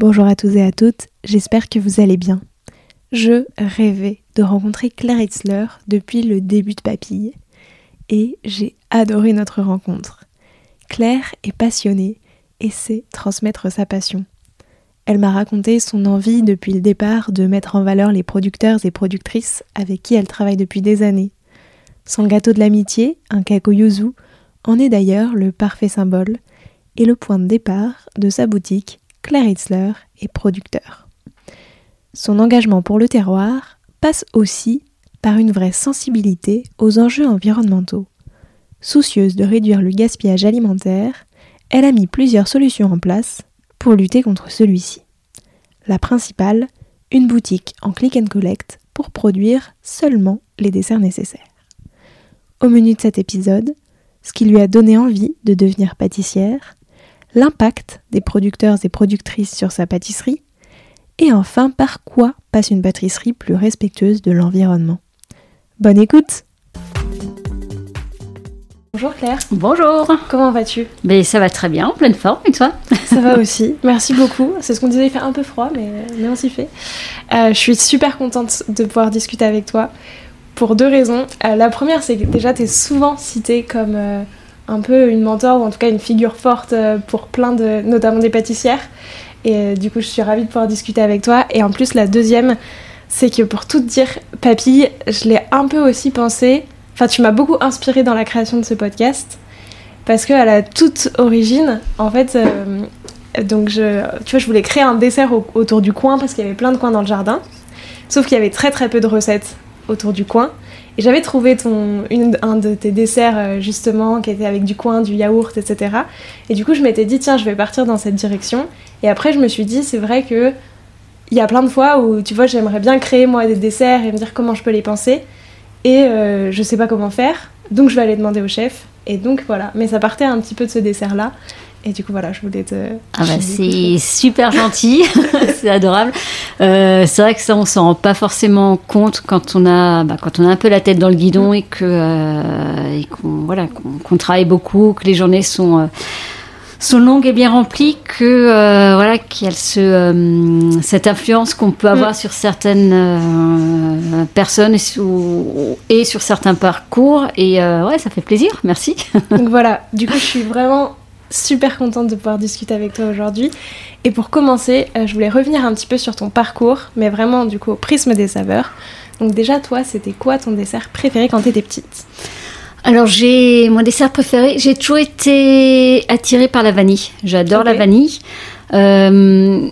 Bonjour à tous et à toutes, j'espère que vous allez bien. Je rêvais de rencontrer Claire Hitzler depuis le début de Papille et j'ai adoré notre rencontre. Claire est passionnée et sait transmettre sa passion. Elle m'a raconté son envie depuis le départ de mettre en valeur les producteurs et productrices avec qui elle travaille depuis des années. Son gâteau de l'amitié, un kako yuzu, en est d'ailleurs le parfait symbole et le point de départ de sa boutique Claire Hitzler est producteur. Son engagement pour le terroir passe aussi par une vraie sensibilité aux enjeux environnementaux. Soucieuse de réduire le gaspillage alimentaire, elle a mis plusieurs solutions en place pour lutter contre celui-ci. La principale, une boutique en click and collect pour produire seulement les desserts nécessaires. Au menu de cet épisode, ce qui lui a donné envie de devenir pâtissière, l'impact des producteurs et productrices sur sa pâtisserie, et enfin par quoi passe une pâtisserie plus respectueuse de l'environnement. Bonne écoute Bonjour Claire. Bonjour. Comment vas-tu? Mais ça va très bien, en pleine forme, et toi? Ça va aussi, merci beaucoup. C'est ce qu'on disait, il fait un peu froid, mais, mais on s'y fait. Euh, je suis super contente de pouvoir discuter avec toi pour deux raisons. Euh, la première, c'est que déjà, tu es souvent citée comme... Euh, un peu une mentor ou en tout cas une figure forte euh, pour plein de, notamment des pâtissières. Et euh, du coup, je suis ravie de pouvoir discuter avec toi. Et en plus, la deuxième, c'est que pour tout dire, Papy, je l'ai un peu aussi pensé. Enfin, tu m'as beaucoup inspiré dans la création de ce podcast parce que à la toute origine, en fait, euh, donc je, tu vois, je voulais créer un dessert autour du coin parce qu'il y avait plein de coins dans le jardin. Sauf qu'il y avait très très peu de recettes autour du coin. Et j'avais trouvé ton, un de tes desserts euh, justement qui était avec du coin, du yaourt, etc. Et du coup, je m'étais dit, tiens, je vais partir dans cette direction. Et après, je me suis dit, c'est vrai que il y a plein de fois où, tu vois, j'aimerais bien créer moi des desserts et me dire comment je peux les penser. Et euh, je sais pas comment faire. Donc, je vais aller demander au chef. Et donc, voilà. Mais ça partait un petit peu de ce dessert-là. Et du coup, voilà, je voulais te. Ah bah, c'est super gentil, c'est adorable. Euh, c'est vrai que ça, on s'en rend pas forcément compte quand on a, bah, quand on a un peu la tête dans le guidon et que euh, qu'on voilà, qu'on travaille beaucoup, que les journées sont euh, sont longues et bien remplies, que euh, voilà, qu'il y a ce, euh, cette influence qu'on peut avoir mm. sur certaines euh, personnes et, et, sur certains parcours. Et ouais, ça fait plaisir. Merci. Donc voilà. Du coup, je suis vraiment super contente de pouvoir discuter avec toi aujourd'hui. Et pour commencer, euh, je voulais revenir un petit peu sur ton parcours, mais vraiment du coup au prisme des saveurs. Donc déjà, toi, c'était quoi ton dessert préféré quand tu étais petite? Alors j'ai mon dessert préféré, j'ai toujours été attirée par la vanille. J'adore la vanille. Euh,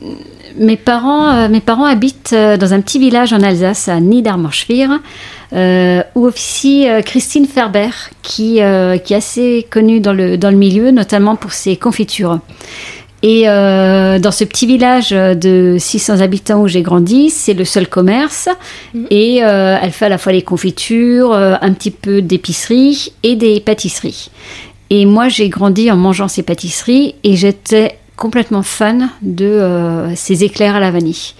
mes parents, euh, mes parents habitent dans un petit village en Alsace, à Niedermorschwihr euh, où officie euh, Christine Ferber, qui, euh, qui est assez connue dans le, dans le milieu, notamment pour ses confitures. Et euh, dans ce petit village de 600 habitants où j'ai grandi, c'est le seul commerce. Mmh. Et euh, elle fait à la fois les confitures, euh, un petit peu d'épicerie et des pâtisseries. Et moi, j'ai grandi en mangeant ces pâtisseries et j'étais complètement fan de ces éclairs à la vanille.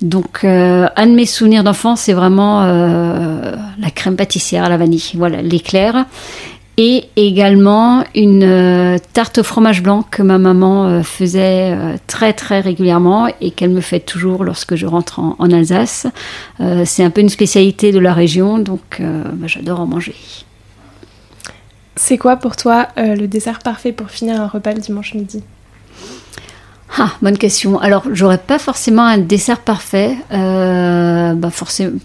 Donc, euh, un de mes souvenirs d'enfance, c'est vraiment euh, la crème pâtissière à la vanille. Voilà, l'éclair. Et également une euh, tarte au fromage blanc que ma maman euh, faisait euh, très très régulièrement et qu'elle me fait toujours lorsque je rentre en, Alsace. Euh, c'est un peu une spécialité de la région, donc bah, j'adore en manger. C'est quoi pour toi le dessert parfait pour finir un repas le dimanche midi? Ah, bonne question. Alors, j'aurais pas forcément un dessert parfait. Euh, bah forcément,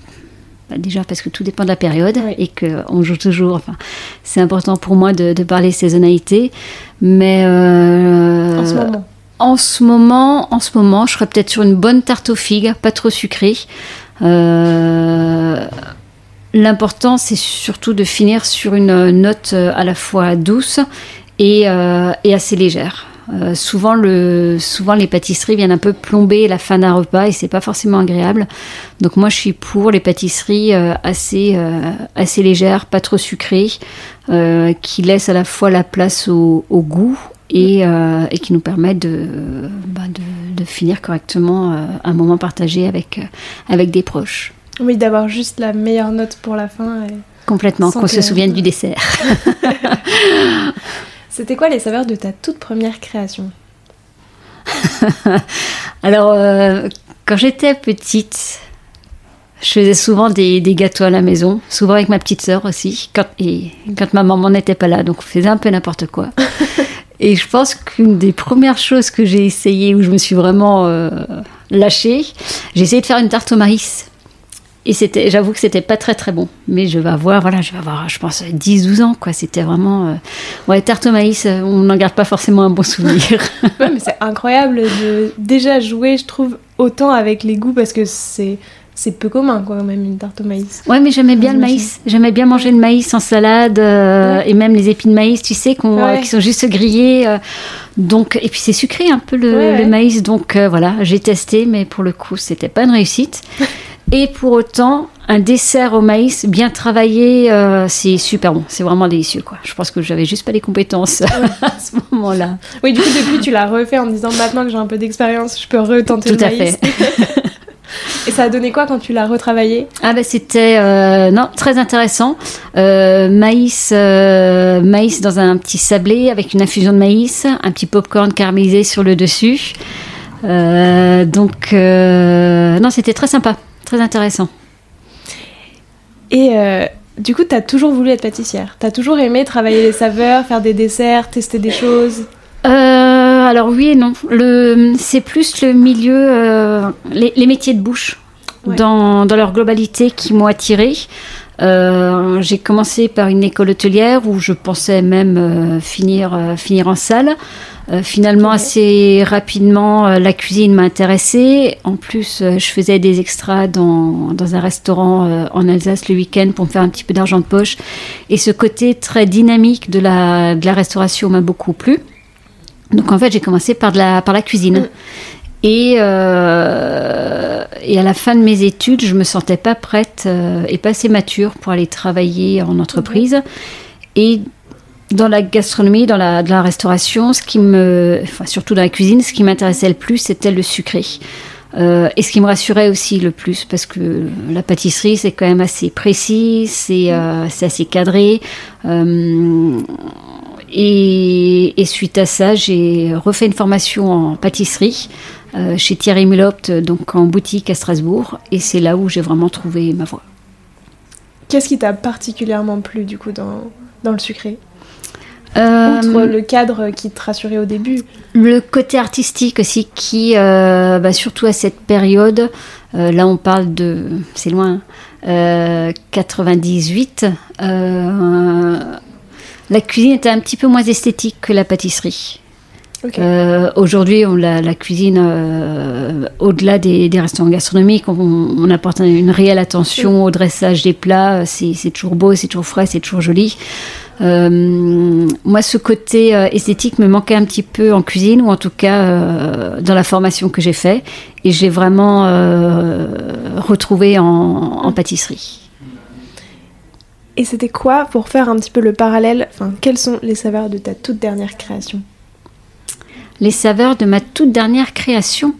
Bah, déjà parce que tout dépend de la période et qu'on joue toujours. Enfin, c'est important pour moi de, parler saisonnalité. Mais euh, en ce moment. En ce moment, en ce moment, je serais peut-être sur une bonne tarte aux figues, pas trop sucrée. Euh, l'important, c'est surtout de finir sur une note à la fois douce et, et assez légère. Euh, souvent, le, souvent, les pâtisseries viennent un peu plomber la fin d'un repas et c'est pas forcément agréable. Donc moi, je suis pour les pâtisseries euh, assez, euh, assez légères, pas trop sucrées, qui laissent à la fois la place au, goût et, et, qui nous permettent de, bah, de, de, finir correctement un moment partagé avec, avec des proches. Oui, d'avoir juste la meilleure note pour la fin. Complètement, qu'on se souvienne du dessert. C'était quoi les saveurs de ta toute première création Alors, euh, quand j'étais petite, je faisais souvent des, gâteaux à la maison, souvent avec ma petite sœur aussi, quand, et quand ma maman n'était pas là, donc on faisait un peu n'importe quoi. et je pense qu'une des premières choses que j'ai essayé, où je me suis vraiment euh, lâchée, j'ai essayé de faire une tarte au maïs. Et c'était, j'avoue que c'était pas très très bon. Mais je vais avoir, voilà, je vais avoir, je pense, 10-12 ans, quoi. C'était vraiment. Euh, ouais, tarte au maïs, euh, on n'en garde pas forcément un bon souvenir. ouais, mais c'est incroyable de déjà jouer, je trouve, autant avec les goûts parce que c'est. C'est peu commun, quoi, même une tarte au maïs. Ouais, mais j'aimais bien le maïs. J'aimais bien manger le maïs en salade euh, et même les épines de maïs, tu sais, qui sont juste grillées. donc, et puis c'est sucré un peu le, le maïs. Donc voilà, j'ai testé, mais pour le coup, c'était pas une réussite. Et pour autant, un dessert au maïs bien travaillé, euh, c'est super bon. C'est vraiment délicieux, quoi. Je pense que j'avais juste pas les compétences à ce moment-là. Oui, du coup, depuis, tu l'as refait en disant maintenant que j'ai un peu d'expérience, je peux retenter Tout le maïs. Tout à fait. Et ça a donné quoi quand tu l'as retravaillé? Ah ben c'était euh, non très intéressant. Euh, maïs, maïs dans un petit sablé avec une infusion de maïs, un petit popcorn caramélisé sur le dessus. Donc non c'était très sympa. Très intéressant. Et euh, du coup, tu as toujours voulu être pâtissière Tu as toujours aimé travailler les saveurs, faire des desserts, tester des choses? Euh, alors oui et non. C'est plus le milieu, euh, les, métiers de bouche dans, dans, leur globalité qui m'ont attirée. j'ai commencé par une école hôtelière où je pensais même finir, finir en salle. Euh, finalement, assez rapidement, euh, la cuisine m'a intéressée. En plus, euh, je faisais des extras dans, dans un restaurant en Alsace le week-end pour me faire un petit peu d'argent de poche. Et ce côté très dynamique de la, de la restauration m'a beaucoup plu. Donc en fait, j'ai commencé par, de la, par la cuisine. Mm. Et, et à la fin de mes études, je me sentais pas prête et pas assez mature pour aller travailler en entreprise. Et dans la gastronomie, dans la, restauration, ce qui me, enfin, surtout dans la cuisine, ce qui m'intéressait le plus, c'était le sucré. Euh, et ce qui me rassurait aussi le plus, parce que la pâtisserie, c'est quand même assez précis, c'est euh, assez cadré. Euh, et, suite à ça, j'ai refait une formation en pâtisserie chez Thierry Mulopt, donc en boutique à Strasbourg. Et c'est là où j'ai vraiment trouvé ma voie. Qu'est-ce qui t'a particulièrement plu, du coup, dans le sucré? Outre euh, le cadre qui te rassurait au début. Le côté artistique aussi, qui, euh, bah, surtout à cette période, euh, là on parle de, c'est loin, 98, la cuisine était un petit peu moins esthétique que la pâtisserie. Aujourd'hui, on la, la cuisine, au-delà des, restaurants gastronomiques, on, apporte une réelle attention au dressage des plats. C'est toujours beau, c'est toujours frais, c'est toujours joli. Euh, moi, ce côté euh, esthétique me manquait un petit peu en cuisine, ou en tout cas euh, dans la formation que j'ai fait, et j'ai vraiment retrouvé en, pâtisserie. Et c'était quoi, pour faire un petit peu le parallèle, enfin, quelles sont les saveurs de ta toute dernière création? Les saveurs de ma toute dernière création?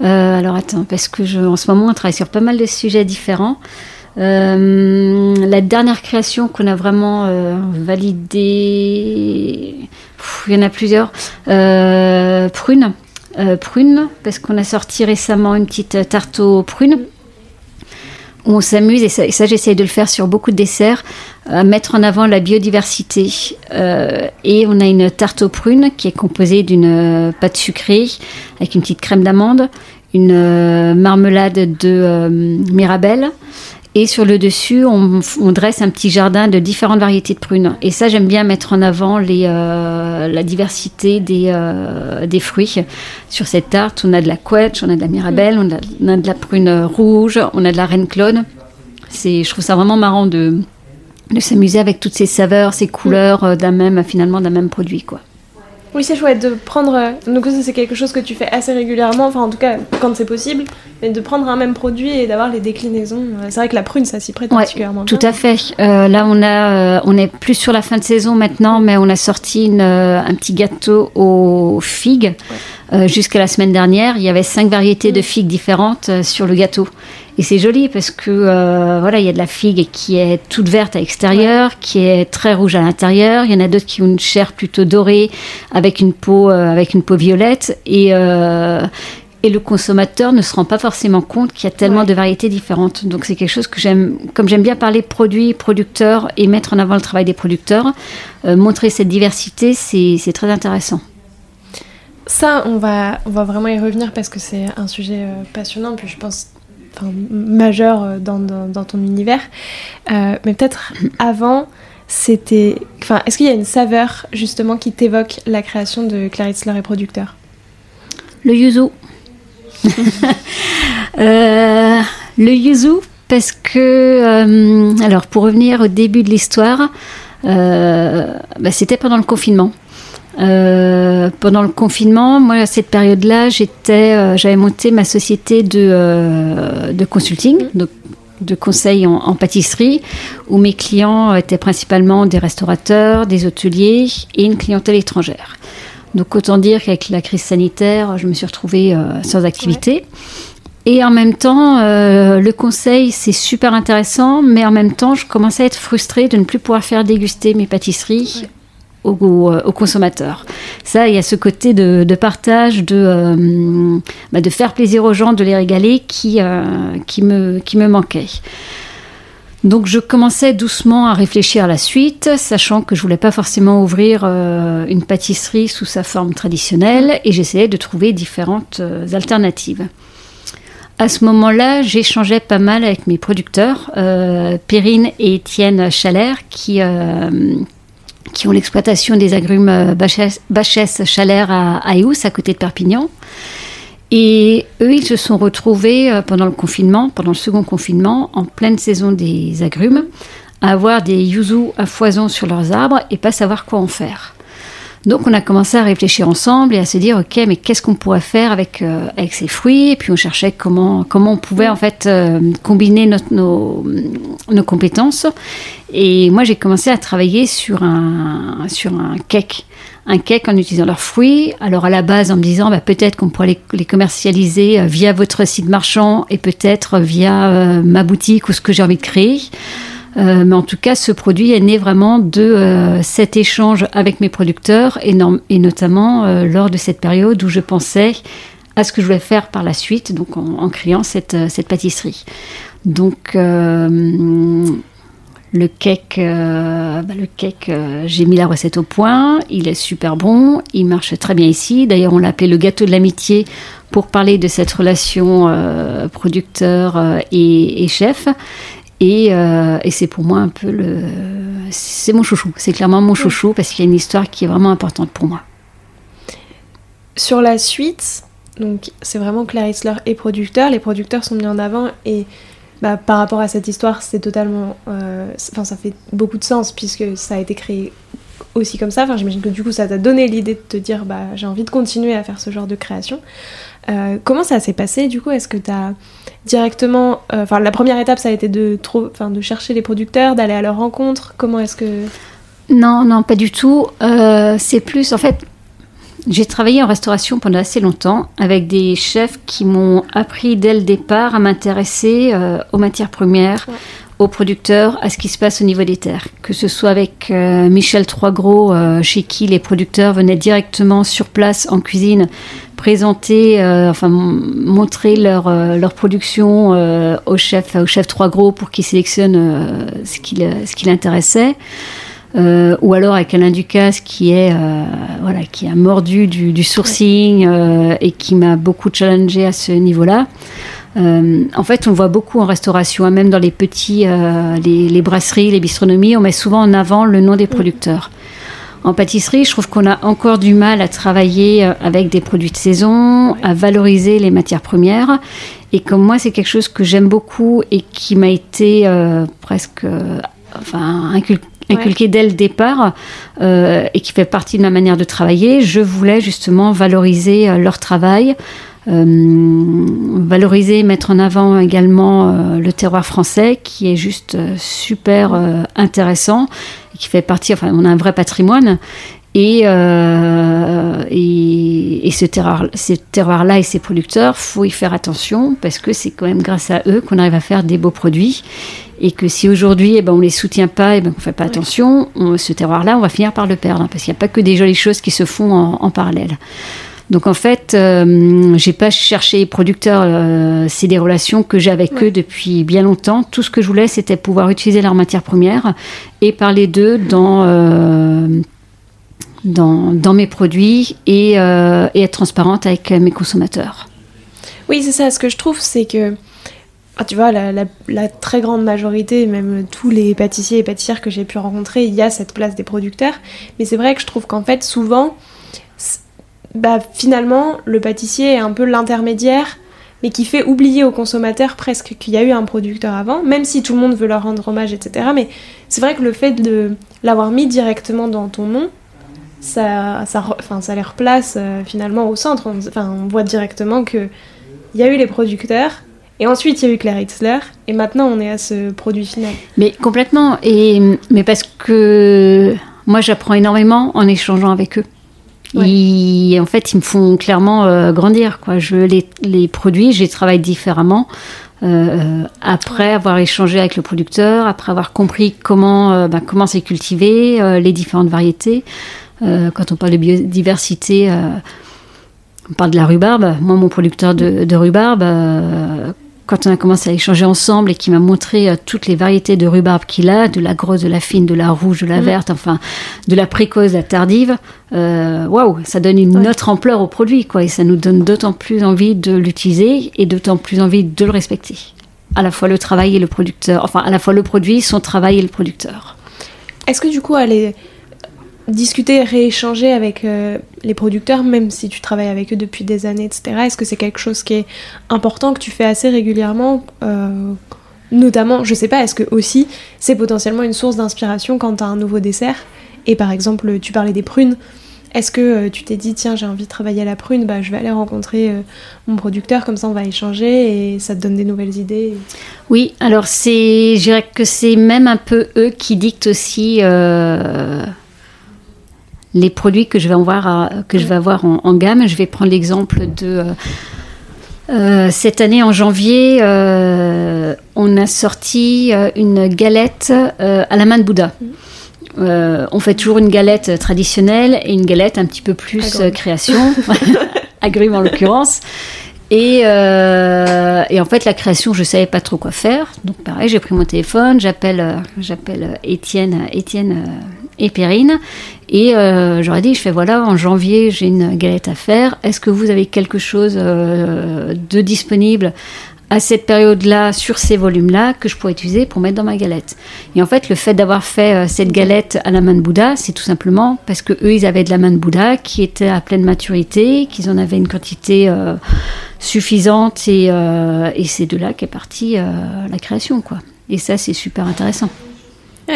Alors attends, parce que je, en ce moment on travaille sur pas mal de sujets différents. Euh, la dernière création qu'on a vraiment euh, validée, il y en a plusieurs. Euh, prune, prune, parce qu'on a sorti récemment une petite tarte aux prunes. On s'amuse, et ça, ça j'essaye de le faire sur beaucoup de desserts, à mettre en avant la biodiversité. et on a une tarte aux prunes qui est composée d'une pâte sucrée avec une petite crème d'amande, une marmelade de mirabelle Et sur le dessus, on, dresse un petit jardin de différentes variétés de prunes. Et ça, j'aime bien mettre en avant euh, la diversité des, euh, des fruits. Sur cette tarte, on a de la quetch, on a de la mirabelle, on a, on a de la prune rouge, on a de la reine Claude. Je trouve ça vraiment marrant de, de s'amuser avec toutes ces saveurs, ces couleurs euh, d'un même, finalement, d'un même produit, quoi. Oui, c'est chouette de prendre. Donc, ça, c'est quelque chose que tu fais assez régulièrement, enfin, en tout cas, quand c'est possible, mais de prendre un même produit et d'avoir les déclinaisons. Euh, c'est vrai que la prune, ça s'y prête particulièrement. Tout à fait. Euh, là, on, a, on est plus sur la fin de saison maintenant, mais on a sorti une, un petit gâteau aux figues. Jusqu'à la semaine dernière, il y avait cinq variétés de figues différentes sur le gâteau. Et c'est joli parce que euh, voilà, il y a de la figue qui est toute verte à l'extérieur, qui est très rouge à l'intérieur. Il y en a d'autres qui ont une chair plutôt dorée avec une peau euh, avec une peau violette et euh, et le consommateur ne se rend pas forcément compte qu'il y a tellement de variétés différentes. Donc c'est quelque chose que j'aime, comme j'aime bien parler produits, producteurs et mettre en avant le travail des producteurs, montrer cette diversité, c'est très intéressant. Ça, on va, on va vraiment y revenir parce que c'est un sujet passionnant. Puis je pense majeur euh, dans, dans, ton univers. Euh, mais peut-être avant, c'était. Enfin, est-ce qu'il y a une saveur justement qui t'évoque la création de Clarice et producteur Le yuzu. Euh, le yuzu, parce que. alors, pour revenir au début de l'histoire, bah, c'était pendant le confinement. Euh, pendant le confinement, moi à cette période-là, j'étais, euh, j'avais monté ma société de, euh, de consulting, mm. de, de conseil en, pâtisserie, où mes clients étaient principalement des restaurateurs, des hôteliers et une clientèle étrangère. Donc autant dire qu'avec la crise sanitaire, je me suis retrouvée sans activité. Et en même temps, le conseil, c'est super intéressant, mais en même temps, je commençais à être frustrée de ne plus pouvoir faire déguster mes pâtisseries aux, consommateurs. Ça, il y a ce côté de, partage, de, euh, bah, de faire plaisir aux gens, de les régaler qui, euh, qui, me, qui me manquait. Donc je commençais doucement à réfléchir à la suite, sachant que je voulais pas forcément ouvrir une pâtisserie sous sa forme traditionnelle et j'essayais de trouver différentes alternatives. À ce moment-là, j'échangeais pas mal avec mes producteurs, Perrine et Étienne Chalère, qui, qui ont l'exploitation des agrumes euh, Bachès-Chalère à, à à côté de Perpignan. Et eux, ils se sont retrouvés euh, pendant le confinement, pendant le second confinement, en pleine saison des agrumes, à avoir des yuzu à foison sur leurs arbres et pas savoir quoi en faire. Donc on a commencé à réfléchir ensemble et à se dire ok mais qu'est-ce qu'on pourrait faire avec euh, avec ces fruits? Et puis on cherchait comment comment on pouvait en fait euh, combiner nos, nos compétences et moi j'ai commencé à travailler sur un sur un cake un cake en utilisant leurs fruits. Alors à la base en me disant bah, peut-être qu'on pourrait les, les, commercialiser euh, via votre site marchand et peut-être via ma boutique ou ce que j'ai envie de créer. Euh, mais en tout cas, ce produit est né vraiment de euh, cet échange avec mes producteurs et, notamment euh, lors de cette période où je pensais à ce que je voulais faire par la suite, donc en, créant cette, pâtisserie. Donc le cake, bah, le cake j'ai mis la recette au point, il est super bon, il marche très bien ici. D'ailleurs, on l'a appelé le gâteau de l'amitié pour parler de cette relation producteur et, chef. Euh, et, c'est pour moi un peu le. C'est mon chouchou. C'est clairement mon chouchou parce qu'il y a une histoire qui est vraiment importante pour moi. Sur la suite, donc c'est vraiment Claire Hitzler et producteur. Les producteurs sont mis en avant et bah, par rapport à cette histoire, c'est totalement. Euh, enfin, ça fait beaucoup de sens puisque ça a été créé aussi comme ça. Enfin, j'imagine que du coup, ça t'a donné l'idée de te dire bah, j'ai envie de continuer à faire ce genre de création. Euh, comment ça s'est passé du coup? Est-ce que tu as directement. Euh, enfin, la première étape, ça a été de, trop, de chercher les producteurs, d'aller à leur rencontre? Comment est-ce que. Non, non, pas du tout. Euh, c'est plus. En fait, j'ai travaillé en restauration pendant assez longtemps avec des chefs qui m'ont appris dès le départ à m'intéresser aux matières premières, aux producteurs, à ce qui se passe au niveau des terres. Que ce soit avec Michel Troisgros, chez qui les producteurs venaient directement sur place en cuisine présenter, euh, enfin montrer leur, euh, leur production euh, au chef, au chef trois gros pour qu'il sélectionne ce qui ce qui l'intéressait. ou alors avec Alain Ducasse qui est voilà qui a mordu du, du sourcing et qui m'a beaucoup challengé à ce niveau-là. En fait, on voit beaucoup en restauration, hein, même dans les petits, les, brasseries, les bistronomies, on met souvent en avant le nom des producteurs. En pâtisserie, je trouve qu'on a encore du mal à travailler avec des produits de saison, à valoriser les matières premières. Et comme moi, c'est quelque chose que j'aime beaucoup et qui m'a été presque enfin, inculqué dès le départ euh, et qui fait partie de ma manière de travailler, je voulais justement valoriser euh, leur travail, euh, valoriser, mettre en avant également le terroir français qui est juste super intéressant et qui fait partie, enfin on a un vrai patrimoine. Et, et, et, ce terroir-là terroir et ces producteurs, faut y faire attention parce que c'est quand même grâce à eux qu'on arrive à faire des beaux produits. Et que si aujourd'hui eh ben, on ne les soutient pas, et eh ben, on ne fait pas attention, ce terroir-là, on va finir par le perdre, hein, parce qu'il n'y a pas que des jolies choses qui se font en, parallèle. Donc en fait, euh, j'ai pas cherché producteurs, euh, c'est des relations que j'ai avec eux depuis bien longtemps. Tout ce que je voulais, c'était pouvoir utiliser leurs matières premières et parler d'eux dans, euh, dans, dans, mes produits et, et être transparente avec mes consommateurs. Oui, c'est ça. Ce que je trouve, c'est que ah, tu vois, la, très grande majorité, même tous les pâtissiers et pâtissières que j'ai pu rencontrer, il y a cette place des producteurs. Mais c'est vrai que je trouve qu'en fait, souvent, bah, finalement, le pâtissier est un peu l'intermédiaire, mais qui fait oublier aux consommateurs presque qu'il y a eu un producteur avant, même si tout le monde veut leur rendre hommage, etc. Mais c'est vrai que le fait de l'avoir mis directement dans ton nom, ça, ça, enfin, ça les replace euh, finalement au centre. enfin, on voit directement qu'il y a eu les producteurs, et ensuite, il y a eu Claire Hitzler, et maintenant, on est à ce produit final. Mais complètement, et, mais parce que moi, j'apprends énormément en échangeant avec eux. Et en fait, ils me font clairement euh, grandir. Quoi. Je les, les produits, je les travaille différemment. Euh, après avoir échangé avec le producteur, après avoir compris comment euh, ben, comment c'est cultivé, les différentes variétés. quand on parle de biodiversité, on parle de la rhubarbe. Moi, mon producteur de, de rhubarbe, quand on a commencé à échanger ensemble et qui m'a montré euh, toutes les variétés de rhubarbe qu'il a, de la grosse, de la fine, de la rouge, de la mm. verte, enfin, de la précoce, de la tardive, euh, waouh, ça donne une autre ampleur au produit, quoi, et ça nous donne d'autant plus envie de l'utiliser et d'autant plus envie de le respecter. À la fois le travail et le producteur, enfin, à la fois le produit, son travail et le producteur. Est-ce que du coup, elle est discuter, rééchanger avec euh, les producteurs, même si tu travailles avec eux depuis des années, etc. Est-ce que c'est quelque chose qui est important, que tu fais assez régulièrement euh, Notamment, je sais pas, est-ce que aussi c'est potentiellement une source d'inspiration quand tu as un nouveau dessert? Et par exemple, tu parlais des prunes. Est-ce que euh, tu t'es dit, tiens, j'ai envie de travailler à la prune, bah, je vais aller rencontrer mon producteur, comme ça on va échanger et ça te donne des nouvelles idées? Oui, alors c'est, je dirais que c'est même un peu eux qui dictent aussi les produits que je vais avoir, que je vais avoir en, gamme. Je vais prendre l'exemple de euh, euh, cette année en janvier, euh, on a sorti une galette à la main de Bouddha. on fait toujours une galette traditionnelle et une galette un petit peu plus création, agrumes en l'occurrence. Et, et, en fait, la création, je savais pas trop quoi faire. Donc, pareil, j'ai pris mon téléphone, j'appelle, j'appelle Étienne, Étienne et Perrine. Et euh, j'aurais dit, je fais voilà, en janvier, j'ai une galette à faire. Est-ce que vous avez quelque chose euh, de disponible à cette période-là, sur ces volumes-là, que je pourrais utiliser pour mettre dans ma galette. Et en fait, le fait d'avoir fait euh, cette galette à la main de Bouddha, c'est tout simplement parce que eux, ils avaient de la main de Bouddha qui était à pleine maturité, qu'ils en avaient une quantité suffisante, et, et c'est de là qu'est partie la création, quoi. Et ça, c'est super intéressant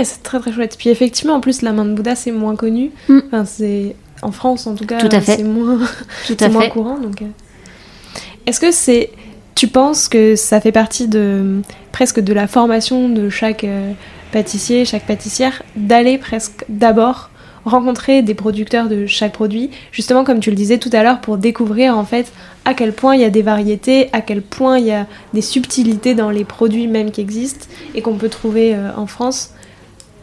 c'est très très chouette. Puis effectivement, en plus, la main de Bouddha, c'est moins connu. Mm. Enfin, c'est en France, en tout cas, c'est moins, moins courant. Donc, euh. est-ce que c'est, tu penses que ça fait partie de presque de la formation de chaque euh, pâtissier, chaque pâtissière, d'aller presque d'abord rencontrer des producteurs de chaque produit, justement comme tu le disais tout à l'heure, pour découvrir en fait à quel point il y a des variétés, à quel point il y a des subtilités dans les produits même qui existent et qu'on peut trouver euh, en France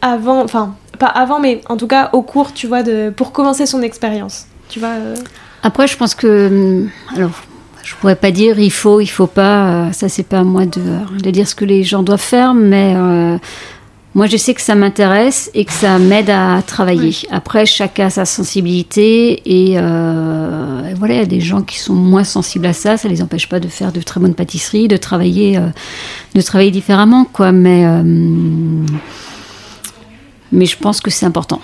avant, enfin, pas avant, mais en tout cas au cours, tu vois, pour commencer son expérience. Tu vois. Euh. Après, je pense que. Hum, alors, je pourrais pas dire il faut, il faut pas. Euh, ça, c'est pas à moi de, de, dire ce que les gens doivent faire, mais. Euh, moi, je sais que ça m'intéresse et que ça m'aide à travailler. Après, chacun a sa sensibilité et, euh, voilà, il y a des gens qui sont moins sensibles à ça. Ça les empêche pas de faire de très bonnes pâtisseries, de travailler, euh, de travailler différemment, quoi. Mais, mais je pense que c'est important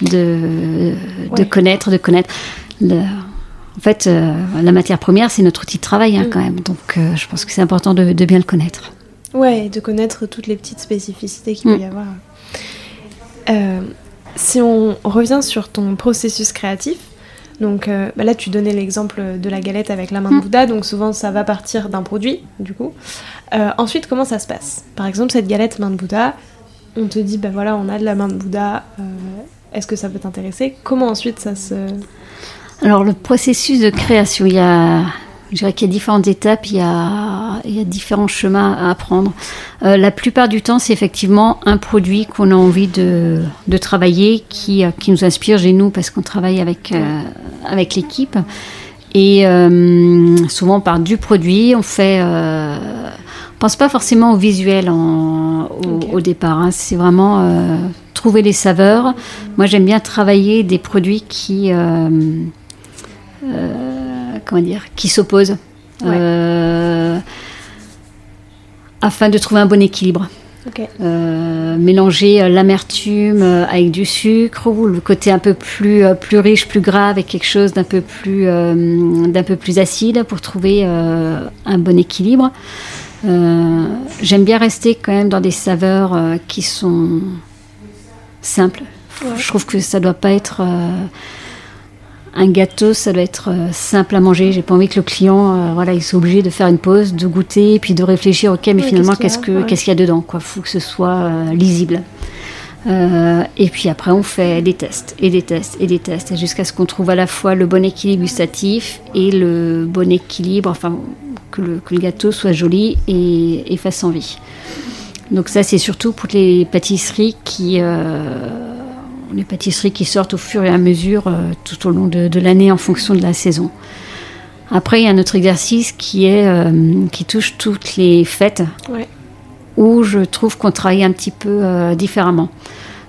de, de connaître, de connaître. En fait, la matière première, c'est notre outil de travail hein, mm. quand même. Donc, je pense que c'est important de bien le connaître. Ouais, de connaître toutes les petites spécificités qu'il peut y mm. avoir. Euh, si on revient sur ton processus créatif, donc euh, bah là tu donnais l'exemple de la galette avec la main de mm. Bouddha, donc souvent ça va partir d'un produit, du coup. Euh, ensuite, comment ça se passe? Par exemple, cette galette main de Bouddha, on te dit, bah voilà, on a de la main de Bouddha, est-ce que ça peut t'intéresser? Comment ensuite ça se... Alors le processus de création, il y a je dirais qu'il y a différentes étapes, il y a, il y a différents chemins à apprendre. Euh, la plupart du temps, c'est effectivement un produit qu'on a envie de, de travailler, qui, euh, qui, nous inspire chez nous parce qu'on travaille avec, euh, avec l'équipe. Et souvent, on part du produit, on fait. on pense pas forcément au visuel en, au, départ. Hein. C'est vraiment trouver les saveurs. Moi, j'aime bien travailler des produits qui comment dire, qui s'opposent. Euh, afin de trouver un bon équilibre. Euh, mélanger l'amertume avec du sucre ou le côté un peu plus, euh, plus riche, plus gras avec quelque chose d'un peu, plus, d'un peu plus acide pour trouver un bon équilibre. J'aime bien rester quand même dans des saveurs qui sont simples. Je trouve que ça ne doit pas être un gâteau, ça doit être euh, simple à manger. J'ai pas envie que le client, euh, voilà, il soit obligé de faire une pause, de goûter, puis de réfléchir. Ok, mais finalement, qu'est-ce qu'il y a dedans Quoi, faut que ce soit euh, lisible. et puis après, on fait des tests et des tests et des tests, jusqu'à ce qu'on trouve à la fois le bon équilibre gustatif et le bon équilibre, enfin que le, que le gâteau soit joli et, et fasse envie. Donc ça, c'est surtout pour les pâtisseries qui les pâtisseries qui sortent au fur et à mesure euh, tout au long de, l'année en fonction de la saison. Après, il y a un autre exercice qui, est, euh, qui touche toutes les fêtes, où je trouve qu'on travaille un petit peu euh, différemment.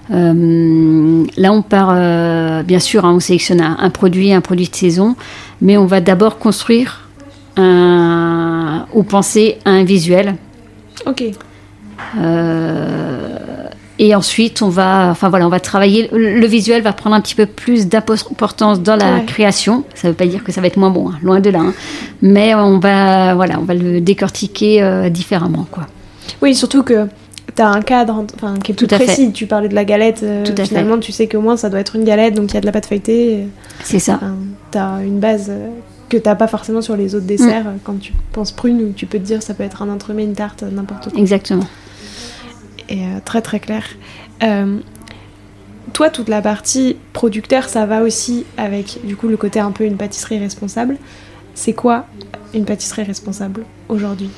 là, on part, bien sûr, hein, on sélectionne un, produit, un produit de saison, mais on va d'abord construire un, ou penser à un visuel. Ok. Et ensuite, on va, enfin voilà, on va travailler. Le visuel va prendre un petit peu plus d'importance dans la création. Ça ne veut pas dire que ça va être moins bon, hein, loin de là. Hein. Mais on va, voilà, on va le décortiquer euh, différemment, quoi. Oui, surtout que tu as un cadre enfin, qui est tout, précis. Tu parlais de la galette. Euh, tout finalement, tu sais qu'au moins ça doit être une galette, donc il y a de la pâte feuilletée. C'est ça. tu as une base euh, que tu n'as pas forcément sur les autres desserts. Mm. Quand tu penses prune, tu peux te dire ça peut être un entremets, une tarte, n'importe quoi. Exactement et euh, très très clair. Euh, toi, toute la partie producteur, ça va aussi avec du coup le côté un peu une pâtisserie responsable. C'est quoi une pâtisserie responsable aujourd'hui?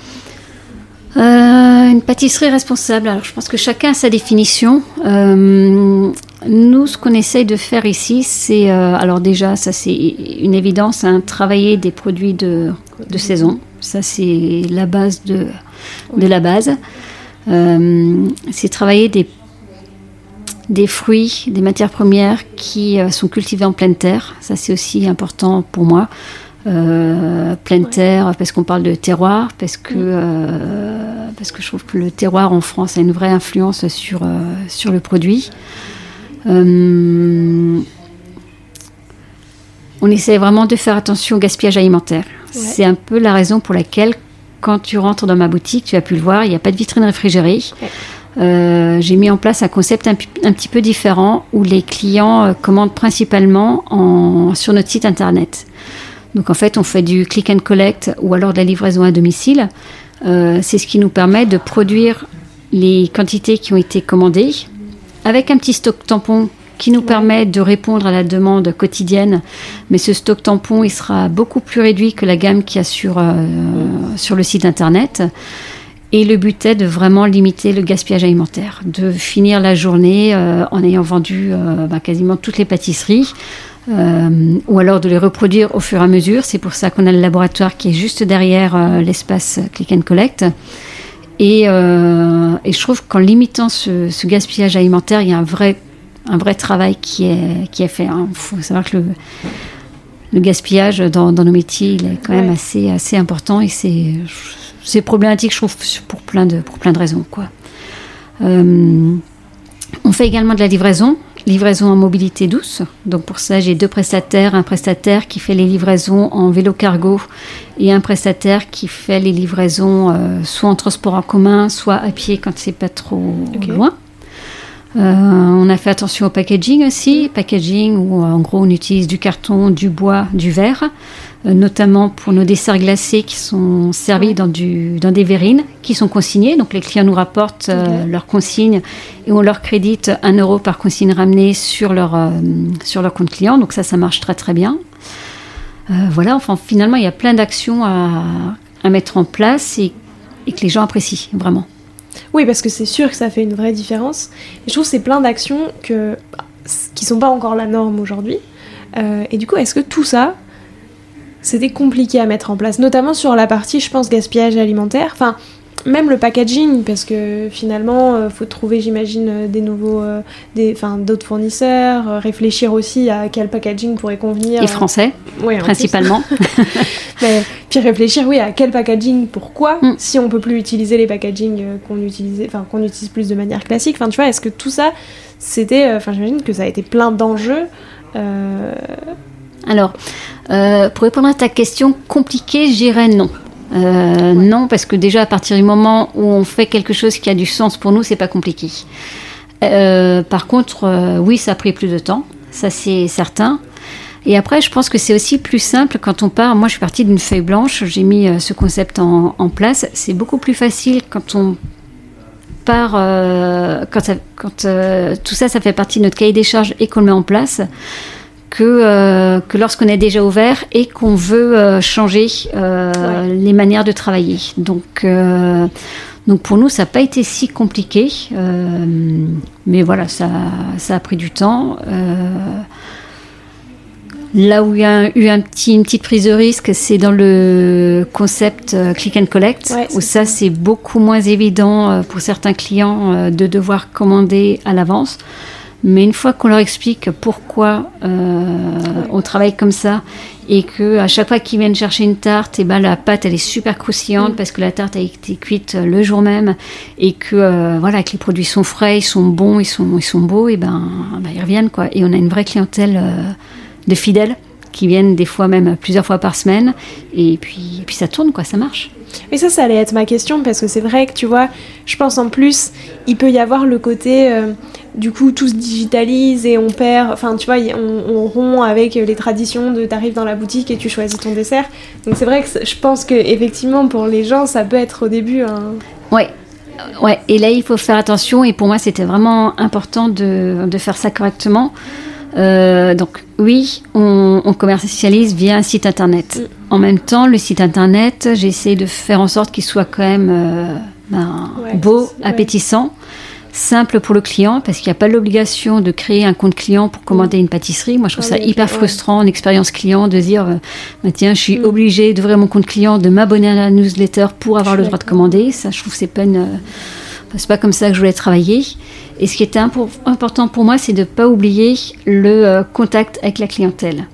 Euh, Une pâtisserie responsable, alors je pense que chacun a sa définition. nous, ce qu'on essaye de faire ici, c'est, alors déjà, ça c'est une évidence, hein, travailler des produits de, de saison. Ça c'est la base de, de la base. Euh, c'est travailler des, des fruits, des matières premières qui euh, sont cultivées en pleine terre. Ça, c'est aussi important pour moi. Euh, pleine terre, parce qu'on parle de terroir, parce que, mm. parce que je trouve que le terroir en France a une vraie influence sur, sur le produit. on essaie vraiment de faire attention au gaspillage alimentaire. C'est un peu la raison pour laquelle, quand tu rentres dans ma boutique, tu as pu le voir, il n'y a pas de vitrine réfrigérée. Euh, j'ai mis en place un concept un, petit peu différent où les clients euh, commandent principalement en, sur notre site internet. Donc en fait, on fait du click and collect ou alors de la livraison à domicile. Euh, c'est ce qui nous permet de produire les quantités qui ont été commandées avec un petit stock tampon qui nous permet de répondre à la demande quotidienne. Mais ce stock tampon, il sera beaucoup plus réduit que la gamme qu'il y a sur, euh, le site internet. Et le but est de vraiment limiter le gaspillage alimentaire, de finir la journée euh, en ayant vendu euh, bah, quasiment toutes les pâtisseries, ou alors de les reproduire au fur et à mesure. C'est pour ça qu'on a le laboratoire qui est juste derrière l'espace Click and Collect. Et je trouve qu'en limitant ce, gaspillage alimentaire, il y a un vrai, un vrai travail qui est, qui est fait. Il hein. faut savoir que le, le gaspillage dans, nos métiers, il est quand même assez, assez important et c'est problématique, je trouve, pour plein de, pour plein de raisons. Quoi. Euh, on fait également de la livraison, livraison en mobilité douce. Donc pour ça, j'ai deux prestataires, un prestataire qui fait les livraisons en vélo cargo et un prestataire qui fait les livraisons euh, soit en transport en commun, soit à pied quand c'est pas trop loin. Euh, on a fait attention au packaging aussi, packaging où en gros on utilise du carton, du bois, du verre, euh, notamment pour nos desserts glacés qui sont servis dans, du, dans des verrines qui sont consignées. Donc les clients nous rapportent euh, leurs consignes et on leur crédite un euro par consigne ramenée sur leur, sur leur compte client. Donc ça, ça marche très très bien. voilà, enfin finalement il y a plein d'actions à, à, mettre en place et, et que les gens apprécient vraiment. Oui, parce que c'est sûr que ça fait une vraie différence. Et je trouve que c'est plein d'actions que, qui sont pas encore la norme aujourd'hui. Euh, et du coup, est-ce que tout ça, c'était compliqué à mettre en place, notamment sur la partie, je pense, gaspillage alimentaire. Enfin, même le packaging, parce que finalement, il euh, faut trouver, j'imagine, euh, des nouveaux, euh, enfin, d'autres fournisseurs, réfléchir aussi à quel packaging pourrait convenir. Et français, principalement. Mais, puis réfléchir, oui, à quel packaging, pourquoi, mm. si on peut plus utiliser les packaging qu'on utilisait, enfin, qu'on utilise plus de manière classique. Enfin, tu vois, est-ce que tout ça, c'était, enfin, j'imagine que ça a été plein d'enjeux. Alors, pour répondre à ta question compliquée, j'irais non. Euh, non, parce que déjà à partir du moment où on fait quelque chose qui a du sens pour nous, c'est pas compliqué. Euh, par contre, euh, oui, ça a pris plus de temps, ça c'est certain. Et après, je pense que c'est aussi plus simple quand on part. Moi, je suis partie d'une feuille blanche, j'ai mis ce concept en, place. C'est beaucoup plus facile quand on part, quand, quand tout ça, ça fait partie de notre cahier des charges et qu'on le met en place que, euh, que lorsqu'on est déjà ouvert et qu'on veut euh, changer euh, les manières de travailler. Donc, donc pour nous, ça n'a pas été si compliqué, mais voilà, ça, ça, a pris du temps. Là où il y a eu un petit, une petite prise de risque, c'est dans le concept click and collect, où ça c'est beaucoup moins évident pour certains clients de devoir commander à l'avance. Mais une fois qu'on leur explique pourquoi euh, on travaille comme ça et que à chaque fois qu'ils viennent chercher une tarte, et eh ben la pâte elle est super croustillante mm. parce que la tarte a été cuite le jour même et que euh, voilà que les produits sont frais, ils sont bons, ils sont ils sont beaux, et ben, ben ils reviennent quoi. Et on a une vraie clientèle euh, de fidèles qui viennent des fois même plusieurs fois par semaine et puis et puis ça tourne quoi, ça marche. Et ça, ça allait être ma question parce que c'est vrai que tu vois, je pense en plus, il peut y avoir le côté, euh, du coup, tout se digitalise et on perd, enfin, tu vois, on, rompt avec les traditions de t'arrives dans la boutique et tu choisis ton dessert. Donc c'est vrai que je pense que effectivement pour les gens, ça peut être au début un. Ouais. Ouais, et là il faut faire attention et pour moi c'était vraiment important de, de faire ça correctement. Euh, donc oui, on, commercialise via un site internet. Mm. En même temps, le site internet, j'essaie de faire en sorte qu'il soit quand même euh, ben, beau, appétissant, simple pour le client, parce qu'il n'y a pas l'obligation de créer un compte client pour commander une pâtisserie. Moi, je trouve ça hyper frustrant en expérience client de dire, euh, bah, tiens, je suis mm. obligé d'ouvrir mon compte client, de m'abonner à la newsletter pour avoir le droit de commander. Ça, je trouve c'est pas c'est pas comme ça que je voulais travailler. Et ce qui était important pour moi, c'est de ne pas oublier le euh, contact avec la clientèle.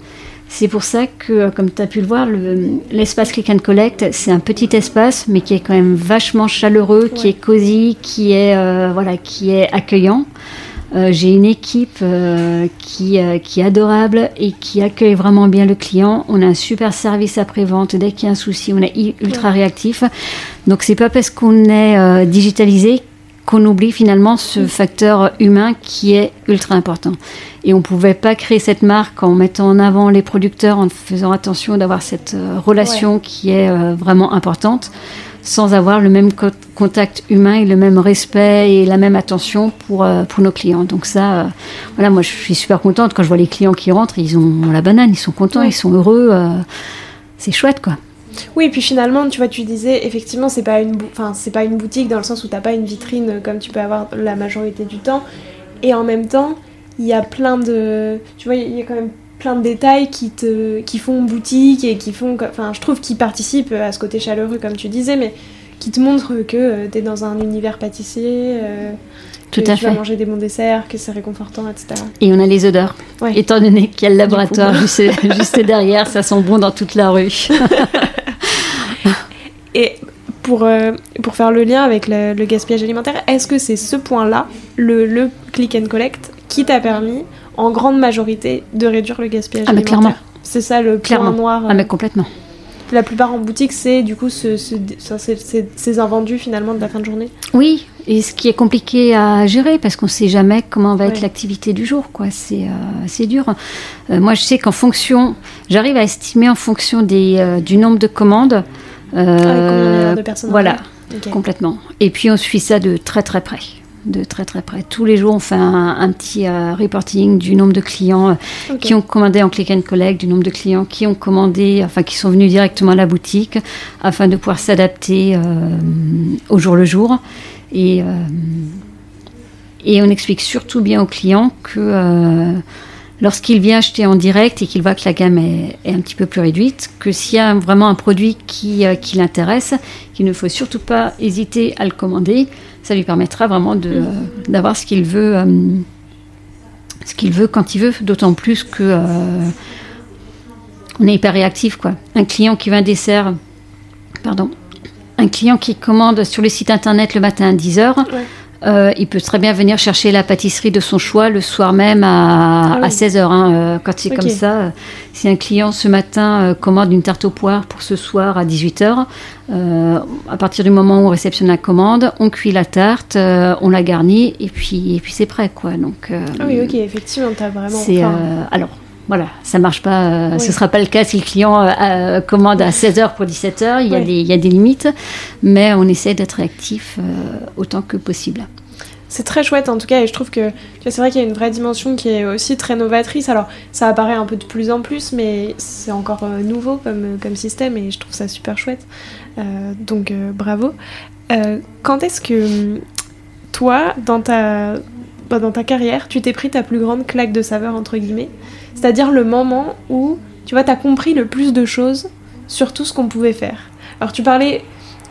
C'est pour ça que, euh, comme tu as pu le voir, l'espace Click and Collect, c'est un petit espace, mais qui est quand même vachement chaleureux, qui est cosy, qui est, euh, voilà, qui est accueillant. J'ai une équipe qui, qui est adorable et qui accueille vraiment bien le client. On a un super service après-vente. Dès qu'il y a un souci, on est ultra réactif. Donc, c'est pas parce qu'on est digitalisé qu'on oublie finalement ce facteur humain qui est ultra important. Et on ne pouvait pas créer cette marque en mettant en avant les producteurs, en faisant attention d'avoir cette euh, relation qui est euh, vraiment importante, sans avoir le même contact humain et le même respect et la même attention pour, euh, pour nos clients. Donc ça, voilà, moi je suis super contente quand je vois les clients qui rentrent, ils ont la banane, ils sont contents, ils sont heureux. c'est chouette quoi. Oui, puis finalement, tu vois, tu disais, effectivement, c'est pas une, enfin, c'est pas une boutique dans le sens où t'as pas une vitrine comme tu peux avoir la majorité du temps. Et en même temps, il y a plein de, tu vois, il y a quand même plein de détails qui te, qui font boutique et qui font, enfin, je trouve qu'ils participent à ce côté chaleureux comme tu disais, mais qui te montre que tu es dans un univers pâtissier. Tout que à tu fait. vas manger des bons desserts, que c'est réconfortant, etc. Et on a les odeurs. Ouais. Étant donné qu'il y a le laboratoire coup. juste, juste derrière, ça sent bon dans toute la rue. Et pour, euh, pour faire le lien avec le, le gaspillage alimentaire, est-ce que c'est ce point-là, le, le click and collect, qui t'a permis, en grande majorité, de réduire le gaspillage Ah, mais alimentaire clairement. C'est ça le point Clairement. noir. Ah, euh, mais complètement. La plupart en boutique, c'est du coup ce, ces invendus finalement de la fin de journée. Oui, et ce qui est compliqué à gérer parce qu'on ne sait jamais comment va être Ouais. l'activité du jour, quoi. C'est euh, c'est dur. Euh, moi, je sais qu'en fonction, j'arrive à estimer en fonction des, du nombre de commandes. Ah, euh, de personnes voilà, complètement. Et puis on suit ça de très très près. De très très près. Tous les jours, on fait un, un petit euh, reporting du nombre de clients euh, qui ont commandé en click and collect, du nombre de clients qui ont commandé, enfin qui sont venus directement à la boutique, afin de pouvoir s'adapter euh, au jour le jour. Et, euh, et on explique surtout bien aux clients que lorsqu'il vient acheter en direct et qu'il voit que la gamme est, est un petit peu plus réduite, que s'il y a vraiment un produit qui, euh, qui l'intéresse, qu'il ne faut surtout pas hésiter à le commander. Ça lui permettra vraiment euh, d'avoir ce qu'il veut, euh, ce qu'il veut quand il veut, d'autant plus que euh, on est hyper réactif quoi. Un client qui veut un dessert, pardon, un client qui commande sur le site internet le matin à 10h, Ouais. Euh, il peut très bien venir chercher la pâtisserie de son choix le soir même à, Ah oui. à 16h. quand c'est comme ça, euh, si un client ce matin euh, commande une tarte aux poires pour ce soir à 18h, euh, à partir du moment où on réceptionne la commande, on cuit la tarte, euh, on la garnit et puis, et puis c'est prêt. quoi. Donc, euh, Ah oui, ok, effectivement, t'as vraiment. c'est euh, alors voilà, ça marche pas. euh, Oui. Ce sera pas le cas si le client euh, euh, commande à 16h pour 17h. Il y, a des, il y a des limites, mais on essaie d'être réactif euh, autant que possible. C'est très chouette en tout cas, et je trouve que c'est vrai qu'il y a une vraie dimension qui est aussi très novatrice. Alors, ça apparaît un peu de plus en plus, mais c'est encore nouveau comme, comme système, et je trouve ça super chouette. Donc, bravo. Quand est-ce que toi, dans ta, bah, dans ta carrière, tu t'es pris ta plus grande claque de saveur, entre guillemets C'est-à-dire le moment où, tu vois, t'as compris le plus de choses sur tout ce qu'on pouvait faire. Alors, tu parlais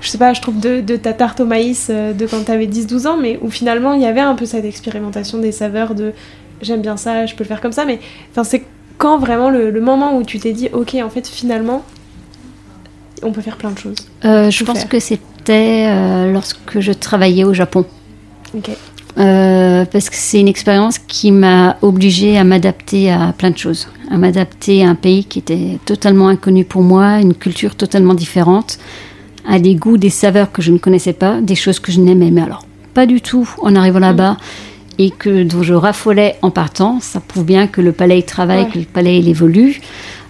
je sais pas, je trouve de, de ta tarte au maïs euh, de quand t'avais 10-12 ans, mais où finalement il y avait un peu cette expérimentation des saveurs de j'aime bien ça, je peux le faire comme ça, mais enfin c'est quand vraiment le, le moment où tu t'es dit ok en fait finalement on peut faire plein de choses. Euh, je pense faire. que c'était euh, lorsque je travaillais au Japon. Ok. Euh, parce que c'est une expérience qui m'a obligée à m'adapter à plein de choses, à m'adapter à un pays qui était totalement inconnu pour moi, une culture totalement différente, à des goûts, des saveurs que je ne connaissais pas, des choses que je n'aimais mais alors pas du tout en arrivant là-bas et que dont je raffolais en partant. Ça prouve bien que le palais il travaille, Ouais. que le palais il évolue.